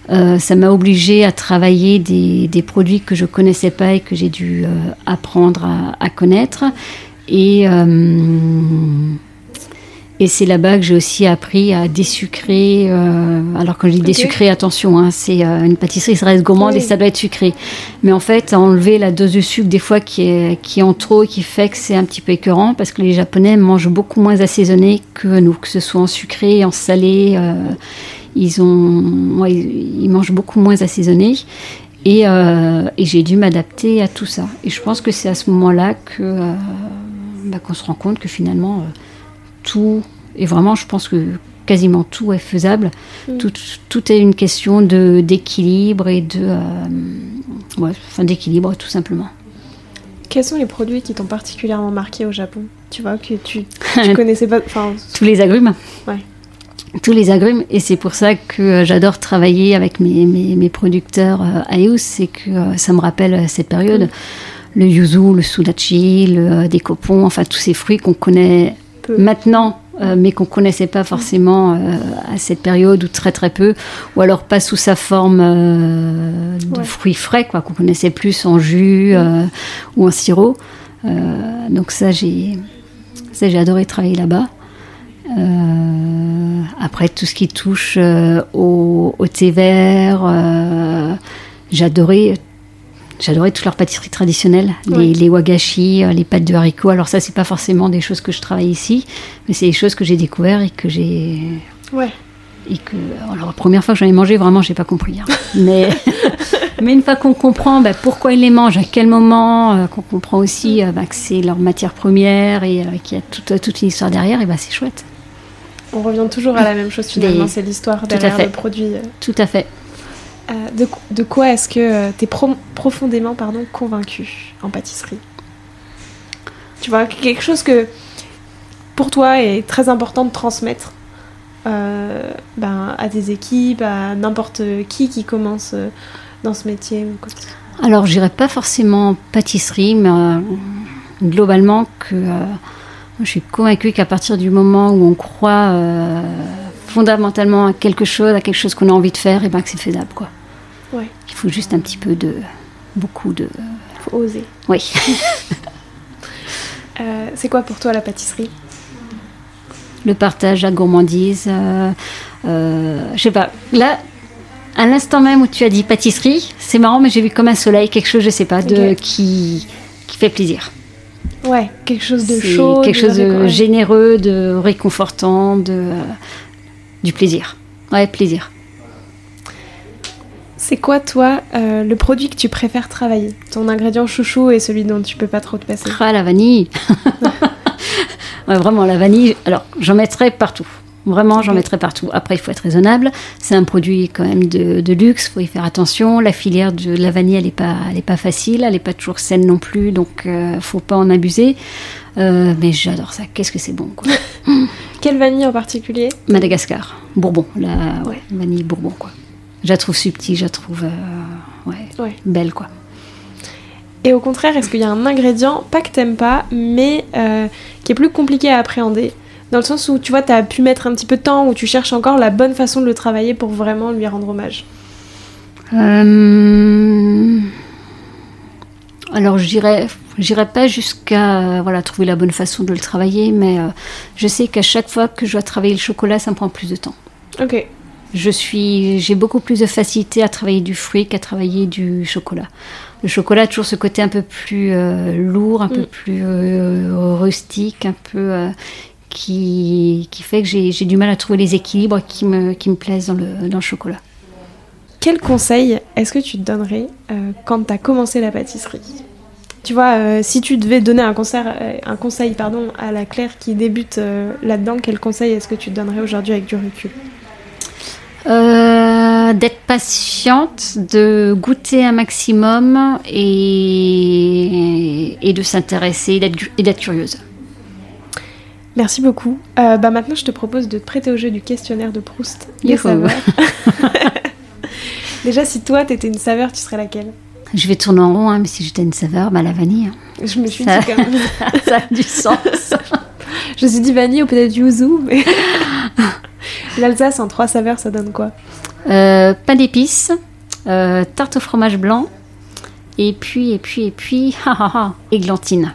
Euh, ça m'a obligée à travailler des, des produits que je connaissais pas et que j'ai dû euh, apprendre à, à connaître. Et, euh, et c'est là-bas que j'ai aussi appris à désucrer. euh, alors quand je dis Ok. désucrer, attention, hein, c'est euh, une pâtisserie, ça reste gourmande Oui. et ça doit être sucré. Mais en fait, à enlever la dose de sucre des fois qui est, qui est en trop et qui fait que c'est un petit peu écœurant parce que les Japonais mangent beaucoup moins assaisonné que nous, que ce soit en sucré, en salé. ils, ont, ouais, ils ils mangent beaucoup moins assaisonné. Et, euh, et j'ai dû m'adapter à tout ça. Et je pense que c'est à ce moment-là que euh, bah, qu'on se rend compte que finalement euh, tout et vraiment, je pense que quasiment tout est faisable. Mm. Tout, tout est une question de d'équilibre et de euh, ouais, enfin d'équilibre tout simplement. Quels sont les produits qui t'ont particulièrement marqué au Japon? Tu vois que tu, tu connaissais pas. Enfin, Tous les agrumes. Ouais. Tous les agrumes. Et c'est pour ça que euh, j'adore travailler avec mes, mes, mes producteurs euh, à Eus, c'est que euh, ça me rappelle euh, cette période. Le yuzu, le sudachi, le, euh, des copons, enfin tous ces fruits qu'on connaît peu. maintenant, euh, mais qu'on connaissait pas forcément euh, à cette période ou très très peu, ou alors pas sous sa forme euh, de Ouais. fruits frais, quoi, qu'on connaissait plus en jus ou en sirop. Donc ça, j'ai ça j'ai adoré travailler là-bas. Après tout ce qui touche au, au thé vert, j'adorais J'adorais toutes leurs pâtisseries traditionnelles, les, les wagashi, euh, les pâtes de haricots. Alors ça, c'est pas forcément des choses que je travaille ici, mais c'est des choses que j'ai découvertes et que j'ai Ouais. et que alors la première fois que j'en ai mangé, vraiment, j'ai pas compris. hein. Mais Mais une fois qu'on comprend bah, pourquoi ils les mangent, à quel moment, euh, qu'on comprend aussi euh, bah, que c'est leur matière première et euh, qu'il y a toute, toute une histoire derrière, et bah, c'est chouette. On revient toujours à la même chose finalement, c'est l'histoire derrière le produit. Tout à fait. De, de, quoi est-ce que tu es profondément pardon, convaincu en pâtisserie? Tu vois, quelque chose que pour toi est très important de transmettre euh, ben, à des équipes, à n'importe qui qui commence euh, dans ce métier Alors, je dirais pas forcément pâtisserie, mais euh, globalement que je suis convaincue qu'à partir du moment où on croit fondamentalement à quelque chose, à quelque chose qu'on a envie de faire, et ben que c'est faisable, quoi. Ouais. Il faut juste un petit peu de, beaucoup de. Il faut oser. Oui. c'est quoi pour toi la pâtisserie? Le partage, la gourmandise. Euh, euh, je sais pas. Là, à l'instant même où tu as dit pâtisserie, c'est marrant, mais j'ai vu comme un soleil, quelque chose, je sais pas, de, qui, qui fait plaisir. Ouais, quelque chose de chaud. Quelque chose de généreux, de réconfortant, de, euh, du plaisir. Ouais, plaisir. C'est quoi, toi, le produit que tu préfères travailler? Ton ingrédient chouchou et celui dont tu peux pas trop te passer Ah, la vanille vraiment, la vanille, alors j'en mettrai partout. Vraiment, j'en mettrai partout. Après, il faut être raisonnable. C'est un produit quand même de, luxe, il faut y faire attention. La filière de la vanille, elle n'est pas, pas facile, elle n'est pas toujours saine non plus, donc ne euh, faut pas en abuser. Euh, mais j'adore ça. Qu'est-ce que c'est bon, quoi. Quelle vanille en particulier? Madagascar, Bourbon, la vanille Bourbon, quoi. Je la trouve subtile, je la trouve euh, ouais, belle, quoi. Et au contraire, est-ce qu'il y a un ingrédient, pas que t'aimes pas, mais euh, qui est plus compliqué à appréhender Dans le sens où, tu vois, t'as pu mettre un petit peu de temps, où tu cherches encore la bonne façon de le travailler pour vraiment lui rendre hommage euh... Alors, je dirais, pas jusqu'à voilà, trouver la bonne façon de le travailler, mais euh, je sais qu'à chaque fois que je dois travailler le chocolat, ça me prend plus de temps. Ok. Je suis, j'ai beaucoup plus de facilité à travailler du fruit qu'à travailler du chocolat le chocolat a toujours ce côté un peu plus euh, lourd, un peu mm. plus euh, rustique, un peu qui, qui, fait que j'ai du mal à trouver les équilibres qui me, qui me plaisent dans le, dans le chocolat. Quel conseil est-ce que tu te donnerais quand tu as commencé la pâtisserie? Tu vois, si tu devais donner un, concert, un conseil pardon, à la Claire qui débute là-dedans, quel conseil est-ce que tu te donnerais aujourd'hui avec du recul? D'être patiente, de goûter un maximum et, et de s'intéresser et d'être curieuse. Merci beaucoup. Euh, bah maintenant, je te propose de te prêter au jeu du questionnaire de Proust. Déjà, si toi, tu étais une saveur, tu serais laquelle? Je vais tourner en rond, hein, mais si j'étais une saveur, bah la vanille. Hein. Je me suis dit quand même. ça a du sens. je me suis dit vanille ou peut-être yuzu, mais... L'Alsace en trois saveurs, ça donne quoi? Euh, pain d'épices, euh, tarte au fromage blanc, et puis, et puis, et puis, églantine.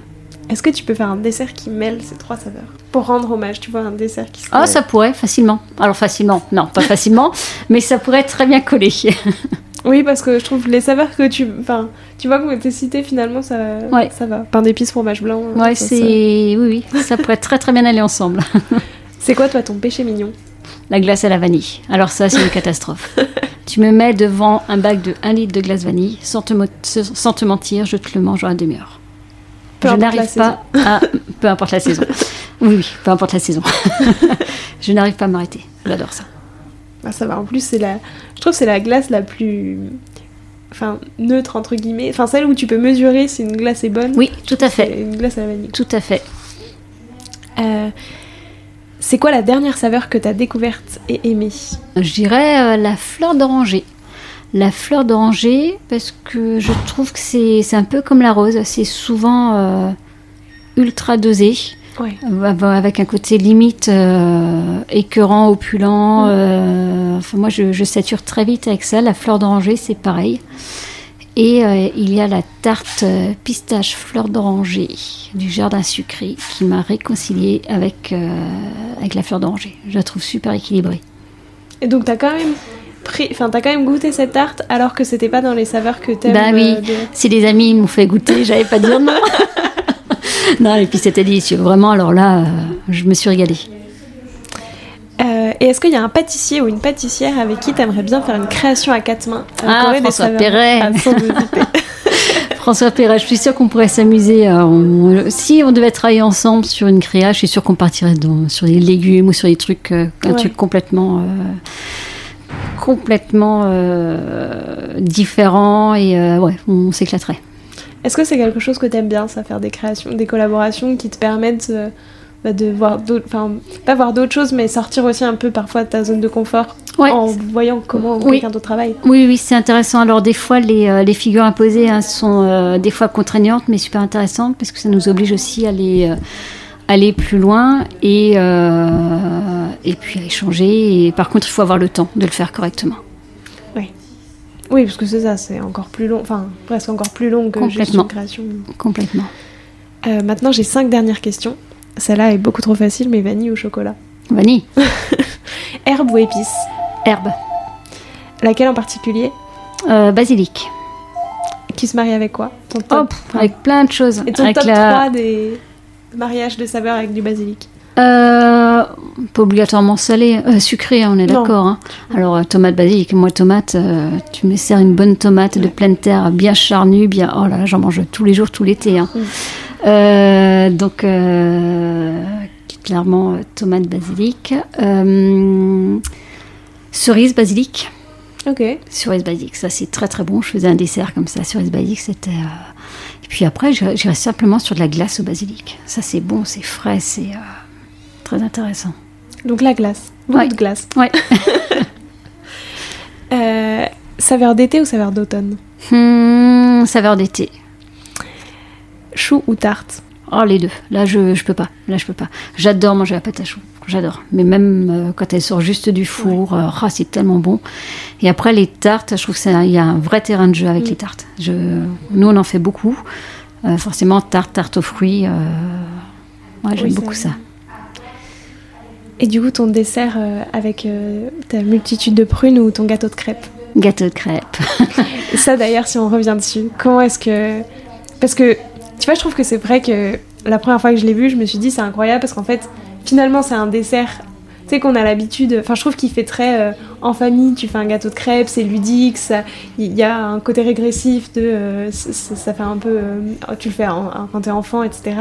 Est-ce que tu peux faire un dessert qui mêle ces trois saveurs Pour rendre hommage, tu vois, un dessert qui Ah, ça pourrait, facilement. Alors, facilement, non, pas facilement, mais ça pourrait très bien coller. oui, parce que je trouve les saveurs que tu. Enfin, tu vois, que tu cité, finalement, ça, ça va. Pain d'épices, fromage blanc. Ouais, c'est. Oui, oui, ça pourrait très, très bien aller ensemble. c'est quoi, toi, ton péché mignon? La glace à la vanille. Alors ça, c'est une catastrophe. tu me mets devant un bac de 1 litre de glace vanille, sans te, sans te mentir, je te le mange en une demi-heure. Je n'arrive pas à... Peu importe la saison. Oui, oui, peu importe la saison. je n'arrive pas à m'arrêter. J'adore ça. Ah, ça va. En plus, c'est la... je trouve que c'est la glace la plus enfin neutre entre guillemets, enfin celle où tu peux mesurer si une glace est bonne. Oui, tout à fait. Une glace à la vanille. Tout à fait. Euh, c'est quoi la dernière saveur que tu as découverte et aimée? Je dirais euh, la fleur d'oranger. La fleur d'oranger, parce que je trouve que c'est un peu comme la rose, c'est souvent euh, ultra dosé. Euh, avec un côté limite écœurant, opulent. Mm. enfin, moi, je, je, sature très vite avec ça. La fleur d'oranger, c'est pareil. Et euh, il y a la tarte euh, pistache fleur d'oranger du jardin sucré qui m'a réconcilié avec, euh, avec la fleur d'oranger. Je la trouve super équilibrée. Et donc, tu as quand même pris, enfin, as quand même goûté cette tarte alors que c'était pas dans les saveurs que tu aimes Bah oui, si les amis m'ont fait goûter, j'avais pas dire non. non, et puis c'était délicieux. Vraiment, alors là, je me suis régalée. et est-ce qu'il y a un pâtissier ou une pâtissière avec qui tu aimerais bien faire une création à quatre mains euh, Ah, François Perret. hésiter François Perret, je suis sûre qu'on pourrait s'amuser. euh, si on devait travailler ensemble sur une créa, je suis sûre qu'on partirait dans- sur des légumes ou sur des trucs, euh, un Ouais. truc complètement, euh, complètement euh, différent et euh, ouais, on s'éclaterait. Est-ce que c'est quelque chose que tu aimes bien, ça, faire des créations, des collaborations qui te permettent euh, bah, de voir d'autres, enfin, pas voir d'autres choses, mais sortir aussi un peu parfois de ta zone de confort Ouais. en voyant comment Oui. quelqu'un d'autre travaille? Oui, oui, c'est intéressant. Alors des fois, les, euh, les figures imposées hein, sont des fois contraignantes, mais super intéressantes parce que ça nous oblige aussi à euh, aller plus loin et, euh, et puis à échanger. Et par contre, il faut avoir le temps de le faire correctement. Oui, parce que c'est ça, c'est encore plus long, enfin presque encore plus long que Complètement. une création. Complètement. Euh, maintenant, j'ai cinq dernières questions. Celle-là est beaucoup trop facile, mais vanille ou chocolat? Vanille, Herbe ou épice herbe, Laquelle en particulier? Euh, basilic. Qui se marie avec quoi? Ton top, Hop, avec plein de choses. Et ton avec top la- 3 des mariages de saveurs avec du basilic Euh, pas obligatoirement salé, euh, sucré, hein, on est d'accord. hein. Alors, euh, tomate basilic, moi, tomate, tu me sers une bonne tomate de pleine terre, bien charnue, bien. Oh là là, j'en mange tous les jours, tout l'été. hein. Mm. Donc, clairement, tomate basilic. Cerise basilic. Ok. Cerise basilic, ça c'est très très bon. Je faisais un dessert comme ça, cerise basilic, c'était. Puis après, j'irais simplement sur de la glace au basilic. Ça c'est bon, c'est frais, c'est euh, très intéressant. Donc la glace. Beaucoup Ouais. de glace. Ouais. Euh, saveur d'été ou saveur d'automne? Hmm, saveur d'été. Chou ou tarte? Oh les deux. Là je je peux pas. Là je peux pas. J'adore manger la pâte à choux. J'adore. Mais même euh, quand elle sort juste du four, euh, ah, c'est tellement bon. Et après les tartes, je trouve qu'il y a un vrai terrain de jeu avec Mm. les tartes. Je, nous on en fait beaucoup. Euh, forcément tarte, tarte aux fruits. ouais, j'aime Oui, beaucoup ça-. Et du coup, ton dessert avec ta multitude de prunes ou ton gâteau de crêpes? Gâteau de crêpes. Ça d'ailleurs, si on revient dessus, comment est-ce que... Parce que, tu vois, je trouve que c'est vrai que la première fois que je l'ai vu, je me suis dit c'est incroyable parce qu'en fait, finalement, c'est un dessert, tu sais, qu'on a l'habitude... Enfin, je trouve qu'il fait très euh, en famille, tu fais un gâteau de crêpes, c'est ludique, ça- il y a un côté régressif de... euh, ça fait un peu... euh, tu le fais quand t'es enfant, etc.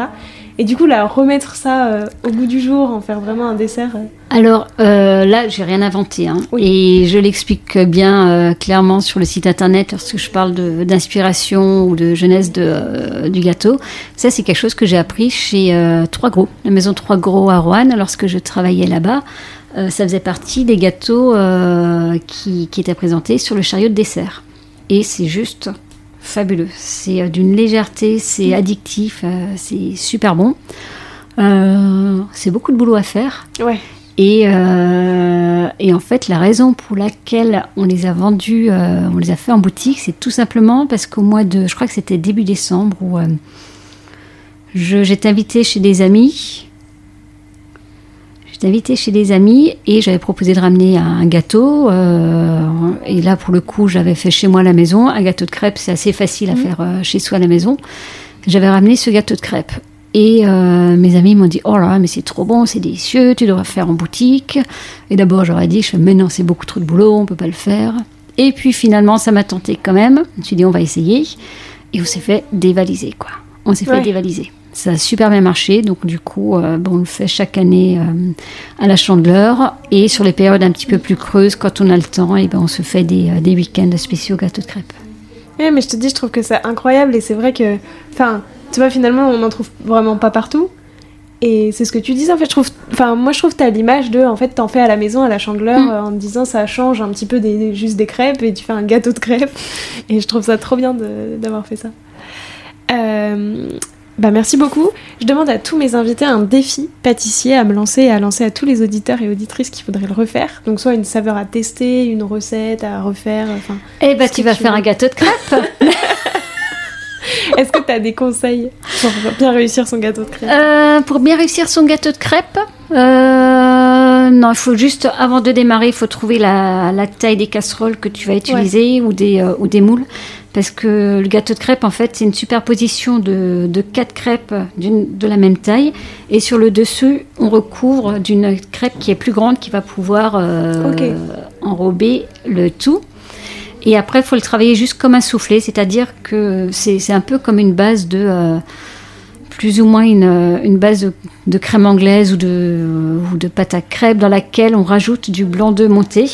Et du coup, là, remettre ça euh, au goût du jour, en faire vraiment un dessert... euh, Alors euh, là, j'ai rien inventé. hein. Et je l'explique bien euh, clairement sur le site internet lorsque je parle d'inspiration ou de jeunesse de, du gâteau. Ça, c'est quelque chose que j'ai appris chez Trois Gros, la maison Trois Gros à Roanne, lorsque je travaillais là-bas. Ça faisait partie des gâteaux qui, qui étaient présentés sur le chariot de dessert. Et c'est juste fabuleux. C'est euh, d'une légèreté, c'est addictif, euh, c'est super bon. Euh, c'est beaucoup de boulot à faire. Ouais. Et, euh, et en fait, la raison pour laquelle on les a vendus, euh, on les a fait en boutique, c'est tout simplement parce qu'au mois de, je crois que c'était début décembre, où euh, j'étais invitée chez des amis. J'étais invitée chez des amis et j'avais proposé de ramener un gâteau. euh, et là, pour le coup, j'avais fait chez moi à la maison. Un gâteau de crêpes, c'est assez facile à faire euh, chez soi à la maison. J'avais ramené ce gâteau de crêpes. Et euh, mes amis m'ont dit Oh là là, mais c'est trop bon, c'est délicieux, tu devrais faire en boutique. Et d'abord, j'aurais dit Mais non, c'est beaucoup trop de boulot, on peut pas le faire. Et puis finalement, ça m'a tenté quand même. Je me suis dit On va essayer. Et on s'est fait dévaliser, quoi. On s'est Ouais. fait dévaliser. Ça a super bien marché, donc du coup, euh, bon, on le fait chaque année euh, à la Chandeleur. Et sur les périodes un petit peu plus creuses, quand on a le temps, et ben, on se fait des, euh, des week-ends spéciaux gâteaux de crêpes. Ouais, mais je te dis, je trouve que c'est incroyable et c'est vrai que, enfin, tu vois, finalement, on n'en trouve vraiment pas partout. Et c'est ce que tu disais, en fait, je trouve, enfin, moi je trouve que t'as l'image de, en fait, t'en fais à la maison, à la chandeleur, Mm. euh, en te disant ça change un petit peu des, juste des crêpes et tu fais un gâteau de crêpes. Et je trouve ça trop bien d'avoir fait ça. Euh, bah merci beaucoup. Je demande à tous mes invités un défi pâtissier à me lancer et à lancer à tous les auditeurs et auditrices qui voudraient le refaire. Donc soit une saveur à tester, une recette à refaire, enfin. Eh Ce tu vas tu faire veux. un gâteau de crêpes Est-ce que tu as des conseils pour bien réussir son gâteau de crêpes? Euh, pour bien réussir son gâteau de crêpes, euh, non, il faut juste, avant de démarrer, il faut trouver la, la taille des casseroles que tu vas utiliser ou, des, euh, ou des moules. Parce que le gâteau de crêpes, en fait, c'est une superposition de, de quatre crêpes de la même taille. Et sur le dessus, on recouvre d'une crêpe qui est plus grande, qui va pouvoir euh, enrober le tout. Et après, il faut le travailler juste comme un soufflé, c'est-à-dire que c'est un peu comme une base de... Euh, plus ou moins une, une base de, crème anglaise ou de, ou de pâte à crêpes dans laquelle on rajoute du blanc d'œuf monté.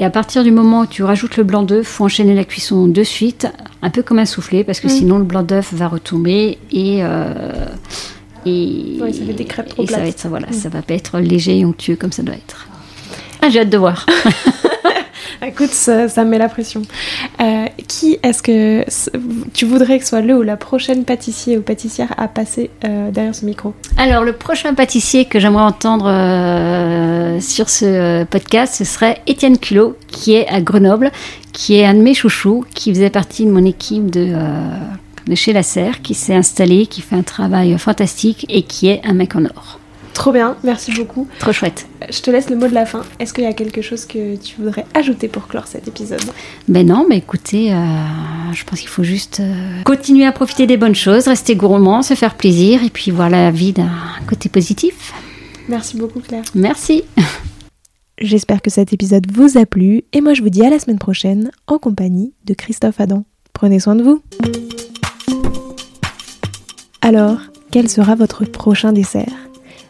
Et à partir du moment où tu rajoutes le blanc d'œuf, faut enchaîner la cuisson de suite, un peu comme un soufflé, parce que mm. sinon le blanc d'œuf va retomber et euh, et, ça fait des crêpes trop et ça va être voilà, mm. ça va pas être léger et onctueux comme ça doit être. Ah, j'ai hâte de voir. Écoute, ça, met la pression. Euh, qui est-ce que tu voudrais que soit le ou la prochaine pâtissier ou pâtissière à passer euh, derrière ce micro? Alors, le prochain pâtissier que j'aimerais entendre euh, sur ce podcast, ce serait Étienne Culot, qui est à Grenoble, qui est un de mes chouchous, qui faisait partie de mon équipe de, de chez La Serre, qui s'est installé, qui fait un travail fantastique et qui est un mec en or. Trop bien, merci beaucoup. Trop chouette. Je te laisse le mot de la fin. Est-ce qu'il y a quelque chose que tu voudrais ajouter pour clore cet épisode? Ben non, mais écoutez, euh, je pense qu'il faut juste euh, continuer à profiter des bonnes choses, rester gourmand, se faire plaisir et puis voir la vie d'un côté positif. Merci beaucoup Claire. Merci. J'espère que cet épisode vous a plu et moi je vous dis à la semaine prochaine en compagnie de Christophe Adam. Prenez soin de vous. Alors, quel sera votre prochain dessert?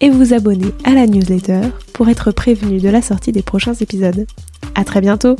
et vous abonner à la newsletter pour être prévenu de la sortie des prochains épisodes. À très bientôt!